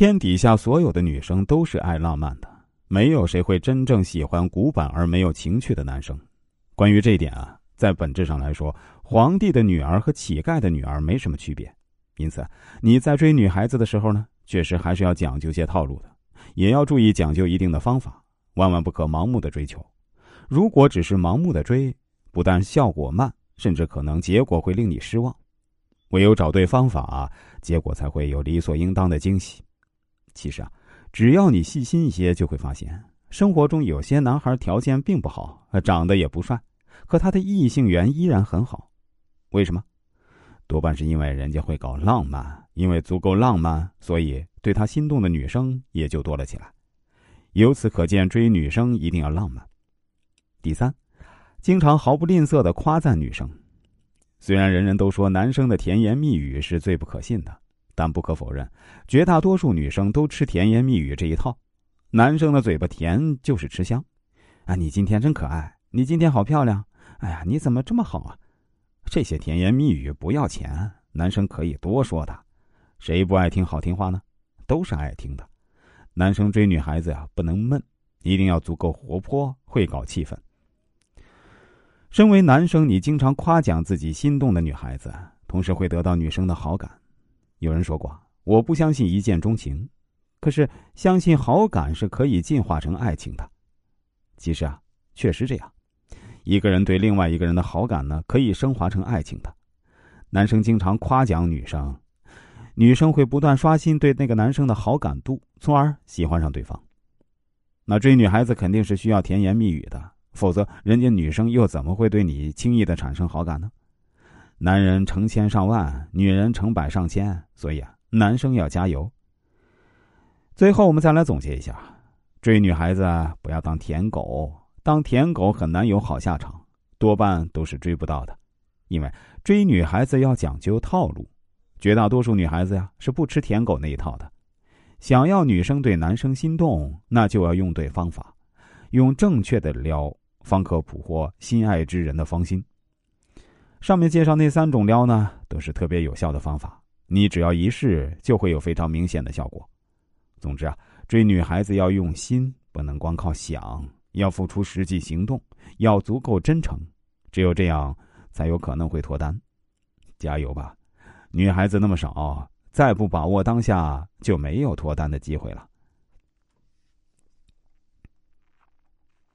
天底下所有的女生都是爱浪漫的，没有谁会真正喜欢古板而没有情趣的男生。关于这一点啊，在本质上来说，皇帝的女儿和乞丐的女儿没什么区别。因此，你在追女孩子的时候呢，确实还是要讲究些套路的，也要注意讲究一定的方法，万万不可盲目的追求。如果只是盲目的追，不但效果慢，甚至可能结果会令你失望。唯有找对方法，结果才会有理所应当的惊喜。其实啊，只要你细心一些，就会发现生活中有些男孩条件并不好，长得也不帅，可他的异性缘依然很好。为什么？多半是因为人家会搞浪漫，因为足够浪漫，所以对他心动的女生也就多了起来。由此可见，追女生一定要浪漫。第三，经常毫不吝啬的夸赞女生。虽然人人都说男生的甜言蜜语是最不可信的。但不可否认，绝大多数女生都吃甜言蜜语这一套。男生的嘴巴甜就是吃香，啊，你今天真可爱，你今天好漂亮，哎呀，你怎么这么好啊？这些甜言蜜语不要钱，男生可以多说的。谁不爱听好听话呢？都是爱听的。男生追女孩子呀，不能闷，一定要足够活泼，会搞气氛。身为男生，你经常夸奖自己心动的女孩子，同时会得到女生的好感。有人说过，我不相信一见钟情，可是相信好感是可以进化成爱情的。其实啊，确实这样，一个人对另外一个人的好感呢，可以升华成爱情的。男生经常夸奖女生，女生会不断刷新对那个男生的好感度，从而喜欢上对方。那追女孩子肯定是需要甜言蜜语的，否则人家女生又怎么会对你轻易的产生好感呢？男人成千上万，女人成百上千，所以啊，男生要加油。最后，我们再来总结一下：追女孩子不要当舔狗，当舔狗很难有好下场，多半都是追不到的。因为追女孩子要讲究套路，绝大多数女孩子呀是不吃舔狗那一套的。想要女生对男生心动，那就要用对方法，用正确的撩，方可捕获心爱之人的芳心。上面介绍那三种撩呢，都是特别有效的方法，你只要一试，就会有非常明显的效果。总之啊，追女孩子要用心，不能光靠想，要付出实际行动，要足够真诚，只有这样，才有可能会脱单。加油吧，女孩子那么少，再不把握当下，就没有脱单的机会了。